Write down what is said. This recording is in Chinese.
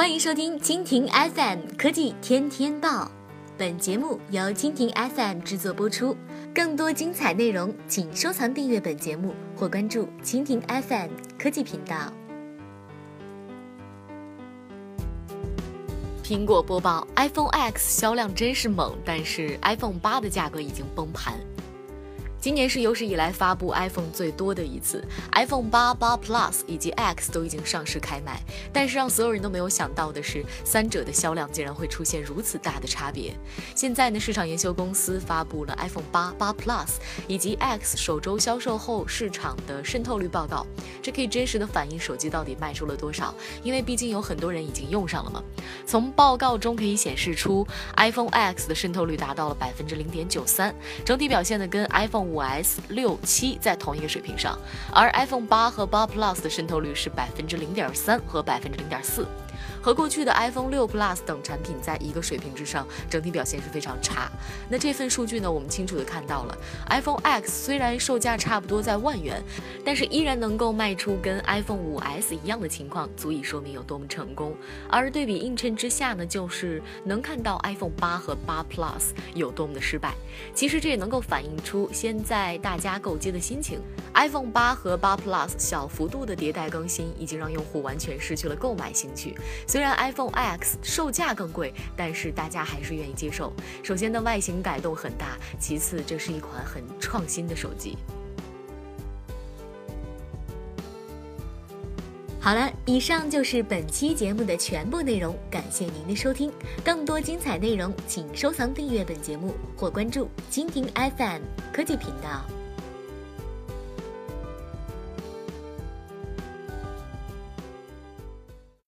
欢迎收听蜻蜓 FM 科技天天报，本节目由蜻蜓 FM 制作播出。更多精彩内容，请收藏订阅本节目或关注蜻蜓 FM 科技频道。苹果播报：iPhone X 销量真是猛，但是 iPhone 八的价格已经崩盘。今年是有史以来发布 iPhone 最多的一次，iPhone 八、八 Plus 以及 X 都已经上市开卖。但是让所有人都没有想到的是，三者的销量竟然会出现如此大的差别。现在呢，市场研究公司发布了 iPhone 八、八 Plus 以及 X 首周销售后市场的渗透率报告，这可以真实的反映手机到底卖出了多少。因为毕竟有很多人已经用上了嘛。从报告中可以显示出，iPhone X 的渗透率达到了百分之零点九三，整体表现呢跟 iPhone 五 S、六七在同一个水平上，而 iPhone 八和八 Plus 的渗透率是百分之零点三和百分之零点四。和过去的 iPhone 六 Plus 等产品在一个水平之上，整体表现是非常差。那这份数据呢，我们清楚的看到了，iPhone X 虽然售价差不多在万元，但是依然能够卖出跟 iPhone 五 S 一样的情况，足以说明有多么成功。而对比映衬之下呢，就是能看到 iPhone 八和八 Plus 有多么的失败。其实这也能够反映出现在大家购机的心情。iPhone 八和八 Plus 小幅度的迭代更新，已经让用户完全失去了购买兴趣。虽然 iPhone X 售价更贵，但是大家还是愿意接受。首先的外形改动很大，其次这是一款很创新的手机。好了，以上就是本期节目的全部内容，感谢您的收听。更多精彩内容，请收藏订阅本节目或关注蜻蜓 FM 科技频道。